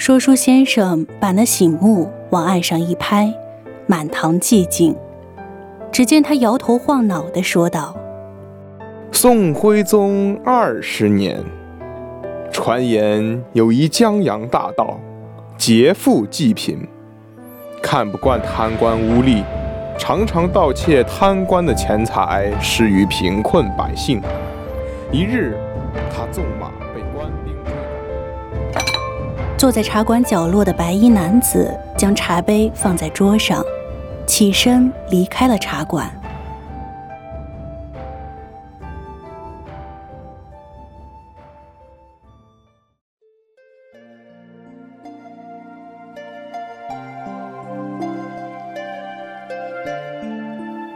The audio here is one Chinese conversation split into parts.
说书先生把那醒目往岸上一拍，满堂寂静。只见他摇头晃脑地说道：“宋徽宗二十年，传言有一江洋大盗，劫富济贫，看不惯贪官污吏，常常盗窃贪官的钱财，施于贫困百姓。一日，他纵马。”坐在茶馆角落的白衣男子将茶杯放在桌上。起身离开了茶馆。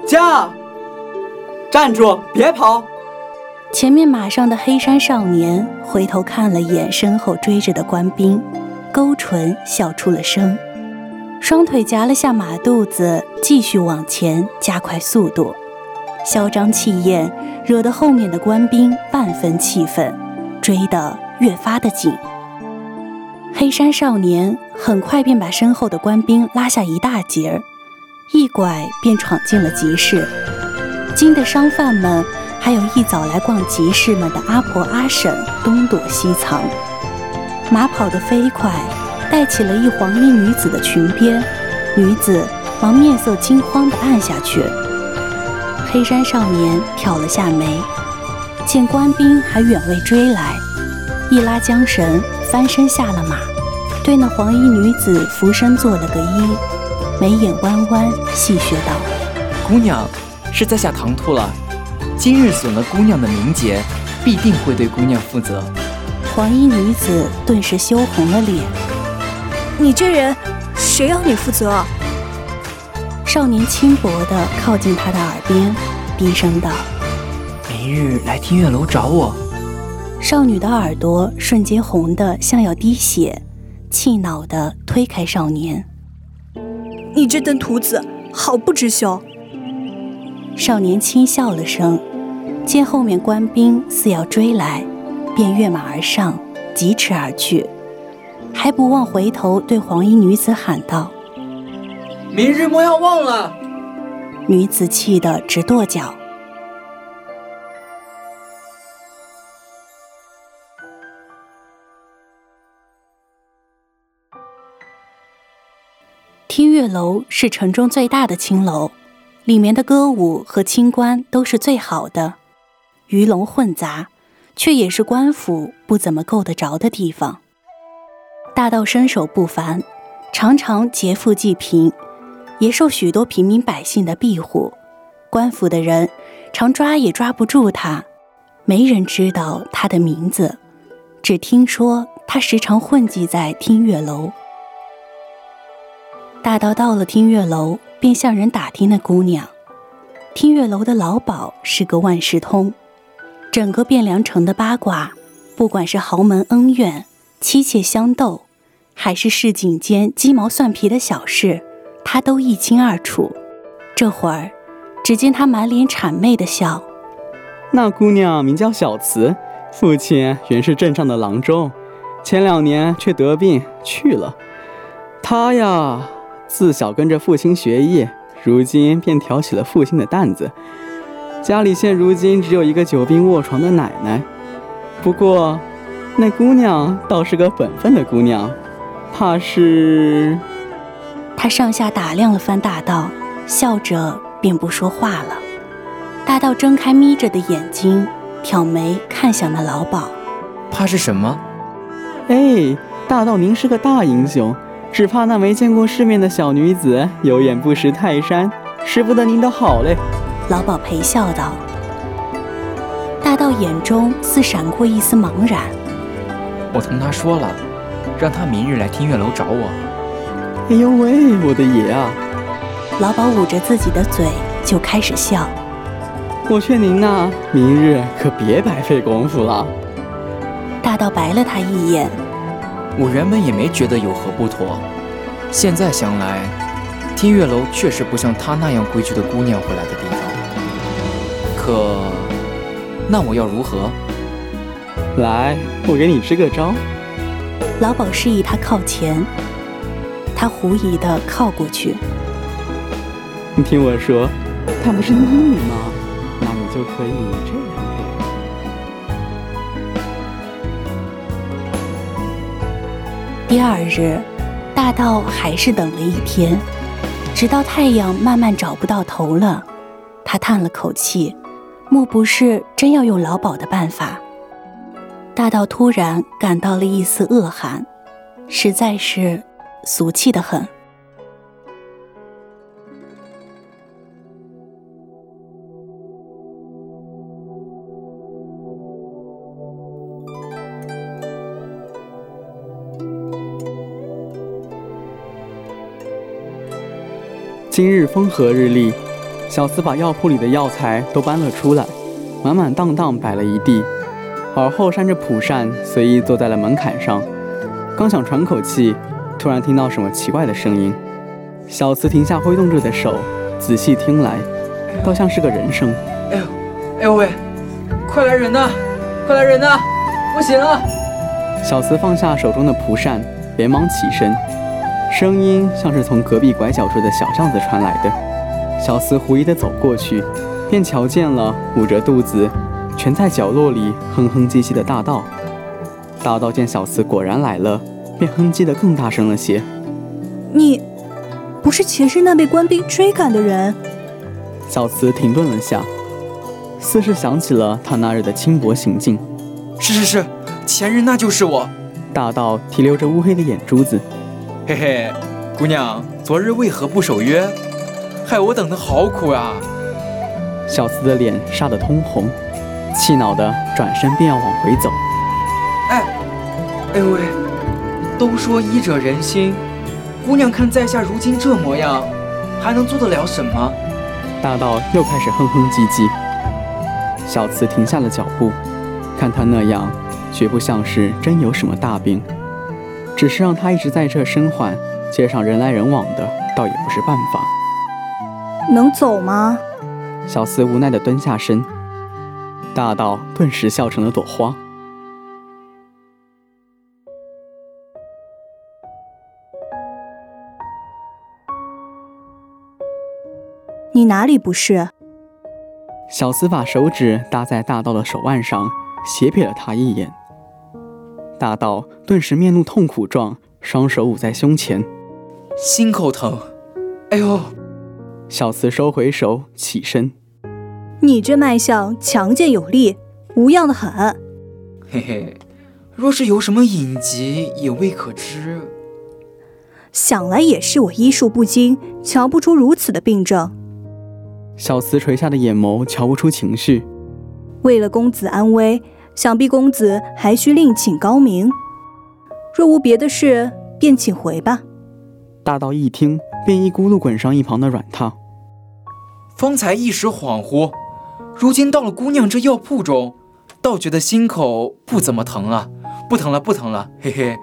驾！站住！别跑！前面马上的黑山少年回头看了眼身后追着的官兵，勾唇笑出了声。双腿夹了下马肚子，继续往前加快速度，嚣张气焰惹得后面的官兵万分气愤，追得越发的紧。黑山少年很快便把身后的官兵拉下一大截儿，一拐便闯进了集市。惊得商贩们，还有一早来逛集市们的阿婆阿婶东躲西藏，马跑得飞快。带起了一黄衣女子的裙边，女子忙面色惊慌地按下去。黑衫少年挑了下眉，见官兵还远未追来，一拉缰绳，翻身下了马，对那黄衣女子俯身做了个揖，眉眼弯弯，戏谑道：“姑娘是在下唐突了，今日损了姑娘的名节，必定会对姑娘负责。”黄衣女子顿时羞红了脸。你这人，谁要你负责？少年轻薄的靠近他的耳边，低声道：“明日来听月楼找我。”少女的耳朵瞬间红得像要滴血，气恼地推开少年：“你这等徒子，好不知羞！”少年轻笑了声，见后面官兵似要追来，便跃马而上，疾驰而去。还不忘回头对黄衣女子喊道：“明日莫要忘了！”女子气得直跺脚。听月楼是城中最大的青楼，里面的歌舞和清官都是最好的，鱼龙混杂，却也是官府不怎么够得着的地方。大盗身手不凡，常常劫富济贫，也受许多平民百姓的庇护。官府的人常抓也抓不住他，没人知道他的名字，只听说。他时常混迹在听月楼。大道到了听月楼，便向人打听那姑娘。听月楼的老鸨是个万事通，整个汴梁城的八卦，不管是豪门恩怨、妻妾相斗，还是市井间鸡毛蒜皮的小事，他都一清二楚。这会儿，只见他满脸谄媚的笑。那姑娘名叫小慈，父亲原是镇上的郎中，前两年却得病去了。她呀，自小跟着父亲学艺。如今便挑起了父亲的担子，家里现如今只有一个久病卧床的奶奶。不过，那姑娘倒是个本分的姑娘，怕是……他上下打量了番大道，笑着便不说话了。大道睁开眯着的眼睛，挑眉看向那老鸨，怕是什么？哎，大道您是个大英雄。只怕那没见过世面的小女子有眼不识泰山，识不得您的好嘞。老鸨陪笑道。大道眼中似闪过一丝茫然。我同他说了，让他明日来听月楼找我。哎呦喂，我的爷啊！老鸨捂着自己的嘴就开始笑。我劝您呐，明日可别白费功夫了。大道白了他一眼。我原本也没觉得有何不妥，现在想来，听月楼确实不像她那样规矩的姑娘会来的地方。可，那我要如何？来，我给你支个招。老鸨示意他靠前，他狐疑的靠过去。你听我说，她不是你吗？那你就可以这样。第二日，大道还是等了一天，直到太阳慢慢找不到头了，他叹了口气，莫不是真要用老鸨的办法？大道突然感到了一丝恶寒，实在是俗气的很。今日风和日丽，小厮把药铺里的药材都搬了出来，满满当当摆了一地，而后扇着蒲扇，随意坐在了门槛上。刚想喘口气，突然听到什么奇怪的声音。小厮停下挥动着的手，仔细听来，倒像是个人声。哎呦，哎呦喂，快来人呐！快来人呐！不行了！小厮放下手中的蒲扇，连忙起身。声音像是从隔壁拐角处的小巷子传来的。小厮狐疑的走过去，便瞧见了捂着肚子、蜷在角落里哼哼唧唧的大道。大道见小厮果然来了，便哼唧的更大声了些：“你，不是前世那被官兵追赶的人？”小厮停顿了下，似是想起了他那日的轻薄行径。“是是是，前日那就是我。”大道提溜着乌黑的眼珠子。嘿嘿，姑娘，昨日为何不守约？害我等得好苦啊！小厮的脸煞得通红，气恼的转身便要往回走。哎，哎呦喂！都说医者仁心，姑娘看在下如今这模样，还能做得了什么？大道又开始哼哼唧唧。小厮停下了脚步，看他那样，绝不像是真有什么大病。只是让他一直在这生缓，街上人来人往的，倒也不是办法。能走吗？小厮无奈地蹲下身，大道顿时笑成了朵花。你哪里不是？小厮把手指搭在大道的手腕上，斜瞥了他一眼。大道顿时面露痛苦状，双手捂在胸前，心口疼。哎呦！小慈收回手，起身。你这脉象强健有力，无恙的很。嘿嘿，若是有什么隐疾，也未可知。想来也是我医术不精，瞧不出如此的病症。小慈垂下的眼眸瞧不出情绪。为了公子安危。想必公子还需另请高明。若无别的事，便请回吧。大道一听，便一咕噜滚上一旁的软榻。方才一时恍惚，如今到了姑娘这药铺中，倒觉得心口不怎么疼了，不疼了，不疼了，嘿嘿。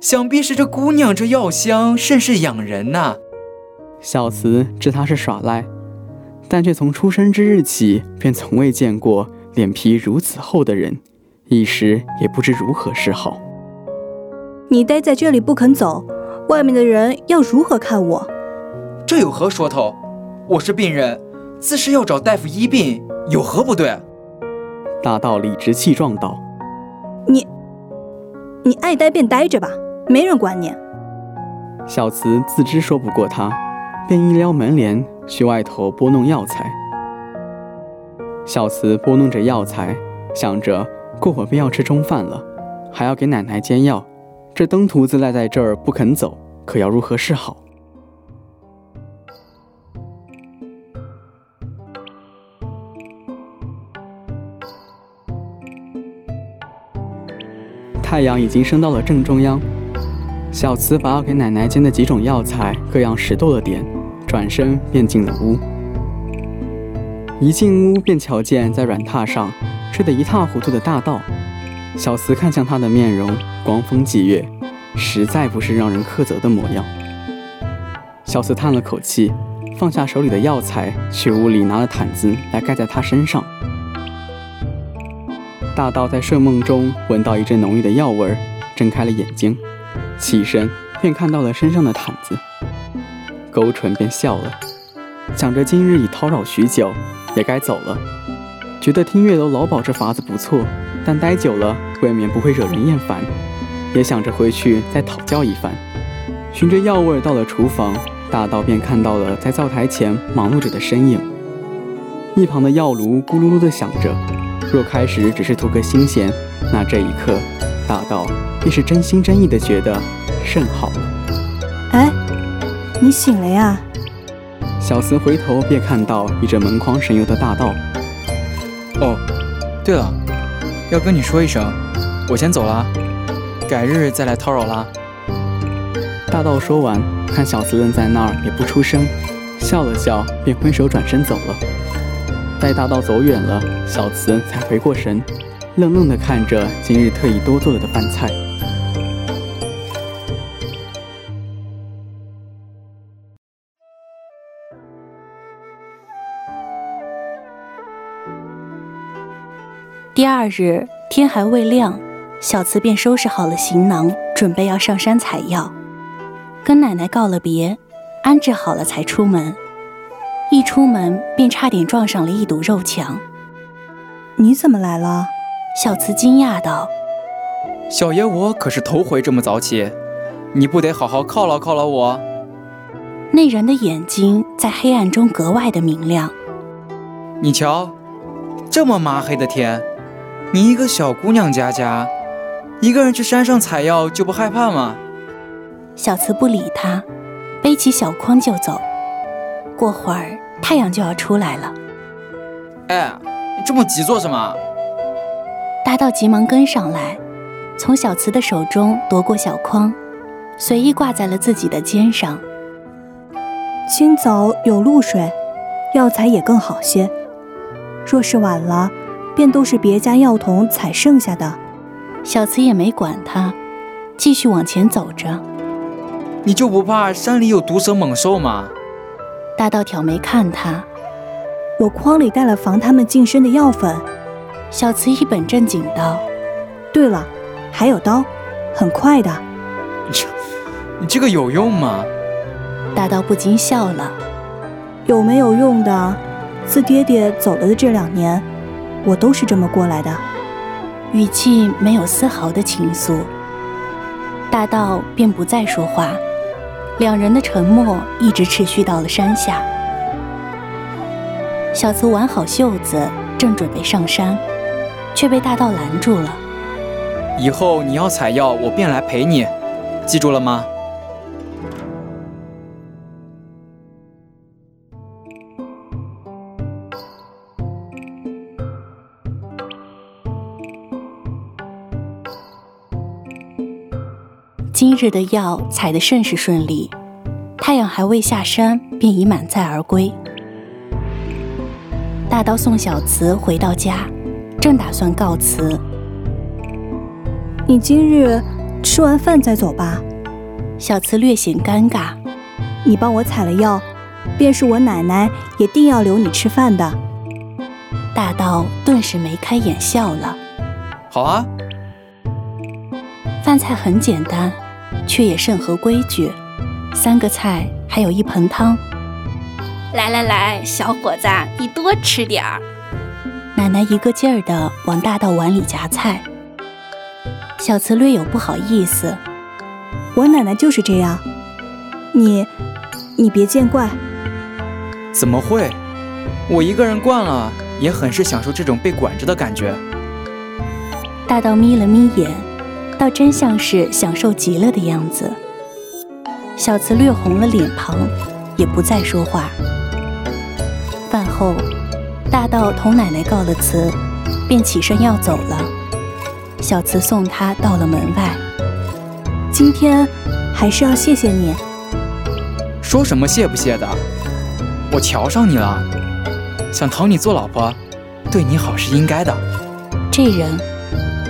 想必是这姑娘这药香甚是养人呐。小慈知他是耍赖，但却从出生之日起便从未见过脸皮如此厚的人，一时也不知如何是好。你待在这里不肯走，外面的人要如何看我？这有何说头？我是病人，自是要找大夫医病，有何不对？大道理直气壮道：“你，你爱待便待着吧，没人管你。”小慈自知说不过他，便一撩门帘去外头拨弄药材。小慈拨弄着药材，想着过会儿便要吃中饭了，还要给奶奶煎药，这登徒子赖在这儿不肯走，可要如何是好？太阳已经升到了正中央，小慈把要给奶奶煎的几种药材各样拾掇了点，转身便进了屋。一进屋便瞧见在软榻上睡得一塌糊涂的大道。小慈看向他的面容，光风霁月，实在不是让人苛责的模样。小慈叹了口气，放下手里的药材，去屋里拿了毯子来盖在他身上。大道在睡梦中闻到一阵浓郁的药味，睁开了眼睛，起身便看到了身上的毯子，勾唇便笑了，想着今日已叨扰许久，也该走了。觉得听月楼老鸨这法子不错，但待久了未免不会惹人厌烦，也想着回去再讨教一番。循着药味到了厨房，大道便看到了在灶台前忙碌着的身影，一旁的药炉咕噜噜地响着。若开始只是图个新鲜，那这一刻，大道便是真心真意的觉得甚好了。哎，你醒了呀？小慈回头便看到倚着门框神游的大道。哦，对了，要跟你说一声，我先走了，改日再来叨扰啦。大道说完，看小慈愣在那儿也不出声，笑了笑，便挥手转身走了。待大道走远了，小慈才回过神，愣愣地看着今日特意多做了的饭菜。第二日天还未亮，小慈便收拾好了行囊，准备要上山采药，跟奶奶告了别，安置好了才出门。一出门便差点撞上了一堵肉墙。你怎么来了？小慈惊讶道：“小爷我可是头回这么早起，你不得好好犒劳犒劳我？”那人的眼睛在黑暗中格外的明亮。你瞧，这么麻黑的天，你一个小姑娘家家，一个人去山上采药就不害怕吗？小慈不理他，背起小筐就走。过会儿太阳就要出来了。哎，你这么急做什么？大道急忙跟上来，从小慈的手中夺过小筐，随意挂在了自己的肩上。清早有露水，药材也更好些。若是晚了，便都是别家药童采剩下的。小慈也没管他，继续往前走着。你就不怕山里有毒蛇猛兽吗？大道挑眉看他，我筐里带了防他们近身的药粉。小慈一本正经道：“对了，还有刀，很快的。”你这个有用吗？大道不禁笑了。有没有用的？自爹爹走了的这两年，我都是这么过来的。语气没有丝毫的情愫。大道便不再说话。两人的沉默一直持续到了山下。小慈挽好袖子，正准备上山，却被大道拦住了。以后你要采药，我便来陪你，记住了吗？今日的药采得甚是顺利，太阳还未下山，便已满载而归。大刀送小慈回到家，正打算告辞，你今日吃完饭再走吧。小慈略显尴尬，你帮我采了药，便是我奶奶也定要留你吃饭的。大道顿时眉开眼笑了。好啊，饭菜很简单，却也甚合规矩，三个菜还有一盆汤。来来来，小伙子，你多吃点儿。奶奶一个劲儿的往大道碗里夹菜，小慈略有不好意思。我奶奶就是这样，你，你别见怪。怎么会？我一个人惯了，也很是享受这种被管着的感觉。大道眯了眯眼，倒真像是享受极了的样子。小慈略红了脸庞，也不再说话。饭后，大道同奶奶告了辞，便起身要走了。小慈送他到了门外。今天还是要谢谢你。说什么谢不谢的？我瞧上你了，想讨你做老婆，对你好是应该的。这人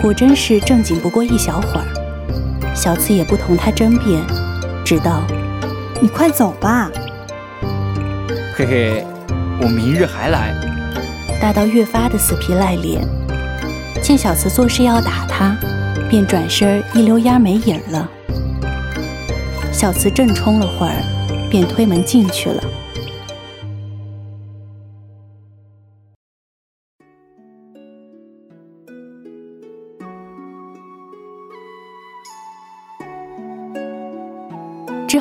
果真是正经不过一小会儿。小慈也不同他争辩，只道：“你快走吧。”嘿嘿，我明日还来。大道越发的死皮赖脸，见小慈做事要打他，便转身一溜烟没影了。小慈正冲了会儿，便推门进去了。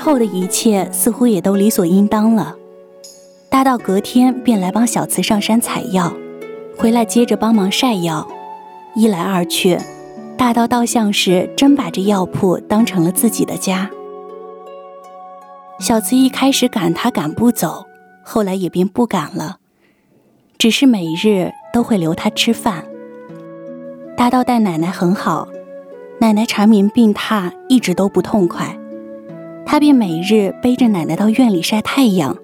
后的一切似乎也都理所应当了。大道隔天便来帮小慈上山采药，回来接着帮忙晒药。一来二去，大道倒像是真把这药铺当成了自己的家。小慈一开始赶他赶不走，后来也便不赶了，只是每日都会留他吃饭。大道待奶奶很好，奶奶缠绵病榻，一直都不痛快，他便每日背着奶奶到院里晒太阳，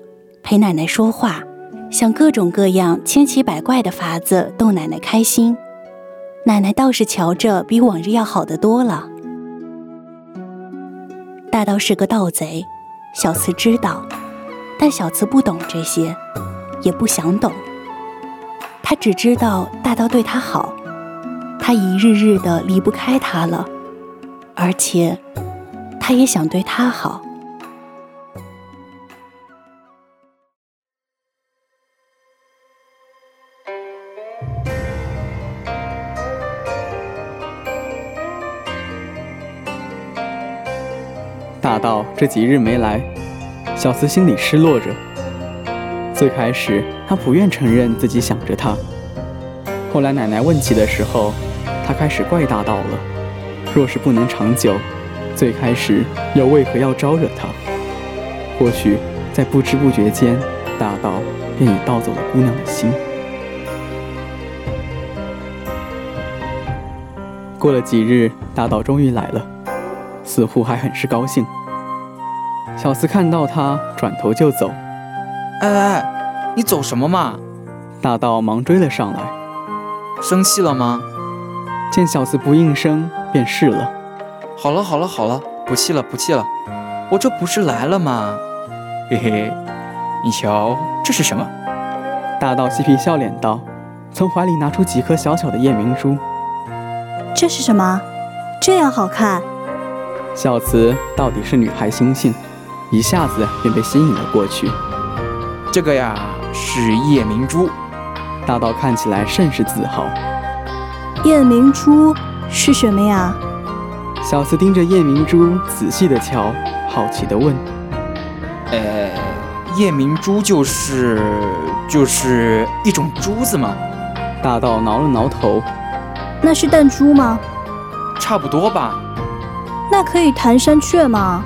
陪奶奶说话，想各种各样千奇百怪的法子逗奶奶开心。奶奶倒是瞧着比往日要好得多了。大道是个盗贼。小慈知道，但小慈不懂这些，也不想懂。他只知道大道对他好，他一日日的离不开他了，而且他也想对他好。大道这几日没来，小慈心里失落着。最开始他不愿承认自己想着他，后来奶奶问起的时候，他开始怪大道了。若是不能长久，最开始又为何要招惹他？或许在不知不觉间，大道便已盗走了姑娘的心。过了几日，大道终于来了。似乎还很是高兴。小厮看到他，转头就走。哎哎，你走什么嘛？大道忙追了上来。生气了吗？见小厮不应声，便是了。好了好了好了，不气了不气了。我这不是来了吗？嘿嘿，你瞧这是什么？大道嬉皮笑脸道，从怀里拿出几颗小小的夜明珠。这是什么？这样好看？小慈到底是女孩心性，一下子便被吸引了过去。这个呀是夜明珠，大道看起来甚是自豪。夜明珠是什么呀？小四盯着夜明珠仔细的瞧，好奇的问：“呃，夜明珠就是就是一种珠子吗？”大道挠了挠头：“那是弹珠吗？”差不多吧。那可以弹山雀吗？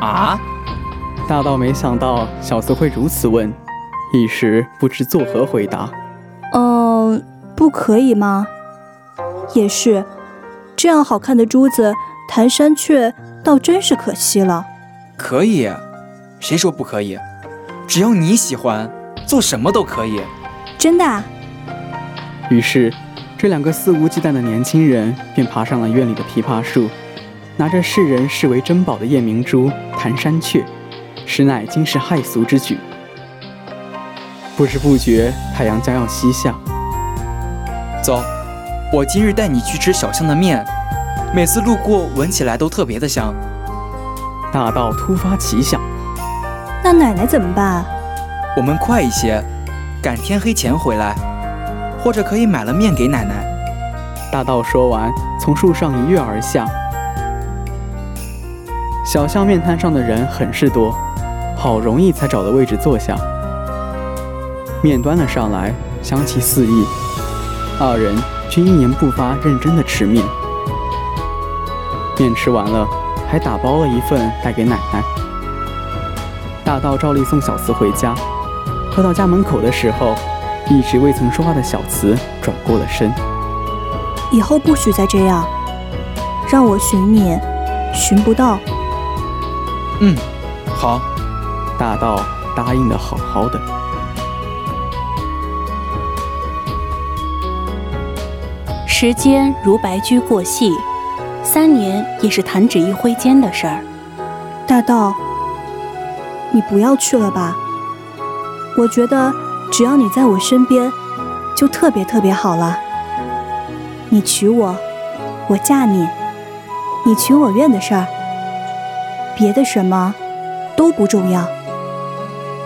啊！大道没想到小四会如此问，一时不知作何回答。嗯，不可以吗？也是，这样好看的珠子弹山雀倒真是可惜了。可以，谁说不可以？只要你喜欢，做什么都可以。真的。啊？于是，这两个肆无忌惮的年轻人便爬上了院里的枇杷树，拿着世人视为珍宝的夜明珠弹山雀，实乃惊世骇俗之举。不知不觉，太阳将要西下。走，我今日带你去吃小巷的面，每次路过闻起来都特别的香。大道突发奇想，那奶奶怎么办？我们快一些，赶天黑前回来，或者可以买了面给奶奶。大道说完，从树上一跃而下。小巷面摊上的人很是多，好容易才找到位置坐下。面端了上来，香气四溢，二人均一言不发，认真的吃面。面吃完了。还打包了一份带给奶奶。大道照例送小慈回家，快到家门口的时候，一直未曾说话的小慈转过了身。以后不许再这样，让我寻你，寻不到。嗯，好。大道答应的好好的。时间如白驹过隙。三年也是弹指一挥间的事儿。大道，你不要去了吧。我觉得只要你在我身边，就特别特别好了。你娶我，我嫁你，你娶我愿的事儿，别的什么都不重要。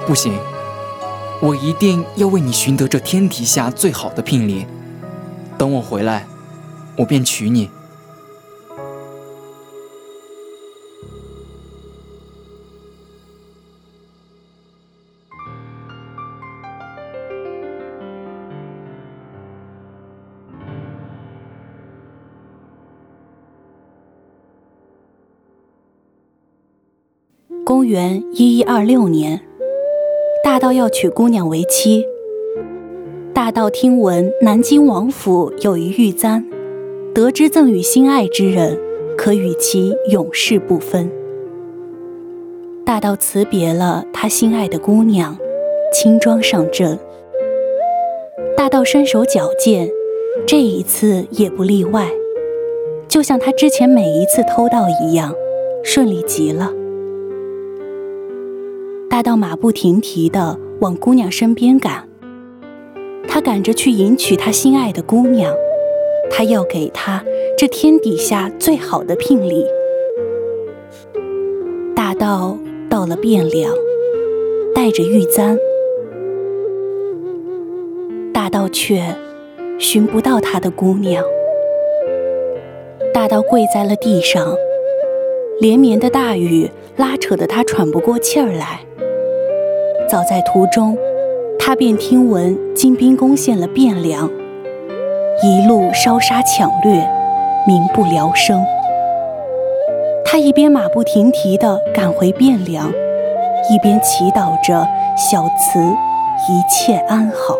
不行，我一定要为你寻得这天底下最好的聘礼。等我回来，我便娶你。元一一二六年，大道要娶姑娘为妻。大道听闻南京王府有一玉簪，得知赠与心爱之人，可与其永世不分。大道辞别了他心爱的姑娘，轻装上阵。大道身手矫健，这一次也不例外，就像他之前每一次偷盗一样，顺利极了。大道马不停蹄地往姑娘身边赶，他赶着去迎娶他心爱的姑娘，他要给她这天底下最好的聘礼。大道到了汴梁，带着玉簪，大道却寻不到他的姑娘。大道跪在了地上，连绵的大雨拉扯得他喘不过气儿来。早在途中，他便听闻金兵攻陷了汴梁，一路烧杀抢掠，民不聊生。他一边马不停蹄地赶回汴梁，一边祈祷着小慈一切安好。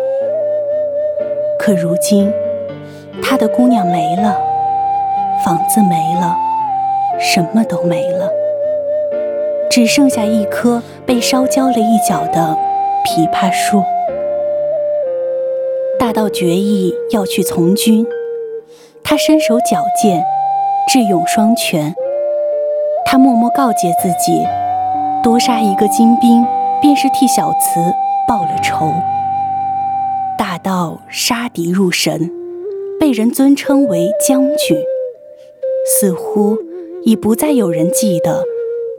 可如今，他的姑娘没了，房子没了，什么都没了。只剩下一棵被烧焦了一角的枇杷树。大道决意要去从军，他身手矫健，智勇双全。他默默告诫自己，多杀一个金兵，便是替小慈报了仇。大道杀敌入神，被人尊称为将军，似乎已不再有人记得。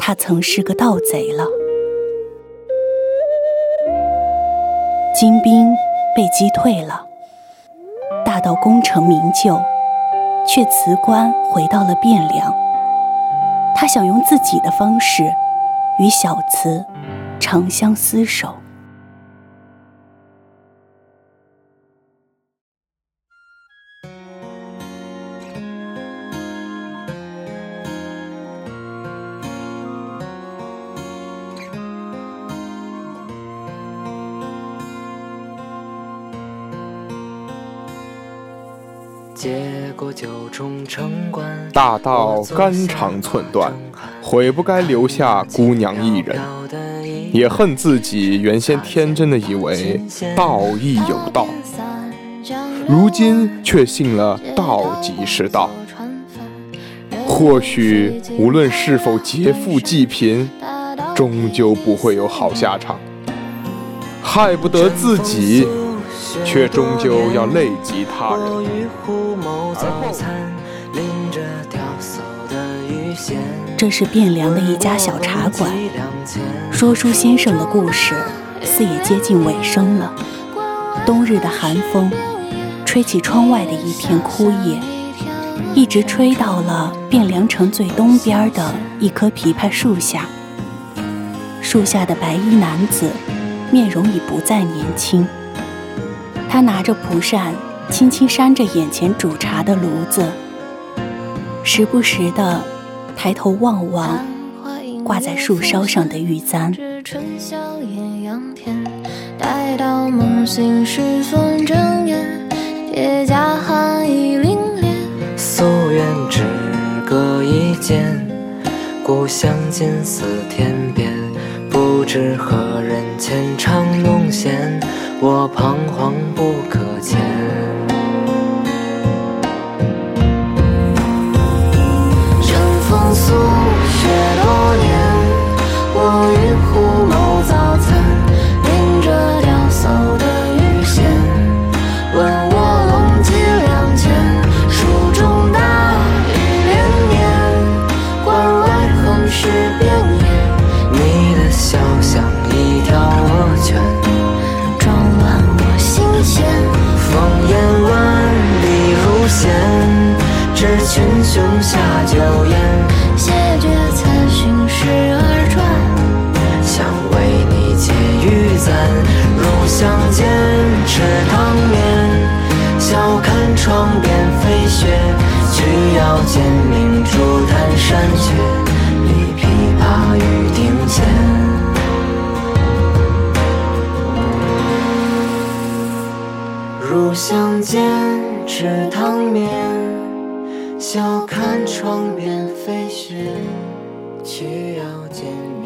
他曾是个盗贼了。金兵被击退了，大道功成名就，却辞官回到了汴梁。他想用自己的方式与小慈长相厮守。大道肝肠寸断，悔不该留下姑娘一人，也恨自己原先天真的以为道义有道，如今却信了道即是道。或许无论是否劫富济贫，终究不会有好下场。害不得自己，却终究要累及他人。这是汴梁的一家小茶馆，说书先生的故事似也接近尾声了。冬日的寒风，吹起窗外的一片枯叶，一直吹到了汴梁城最东边的一棵枇杷树下。树下的白衣男子，面容已不再年轻。他拿着蒲扇，轻轻扇着眼前煮茶的炉子，时不时的。抬头望望挂在树梢上的玉簪。待到梦醒时分睁眼，铁甲寒意凛冽。夙愿只隔一剑，故乡近似天边。不知何人浅唱弄弦，我彷徨不可前。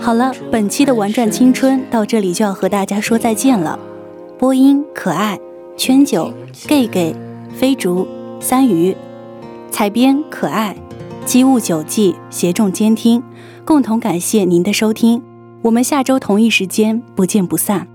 好了，本期的玩转青春到这里就要和大家说再见了。播音可爱圈九 gay gay 飞竹三鱼，采编可爱机务九记协众监听，共同感谢您的收听。我们下周同一时间不见不散。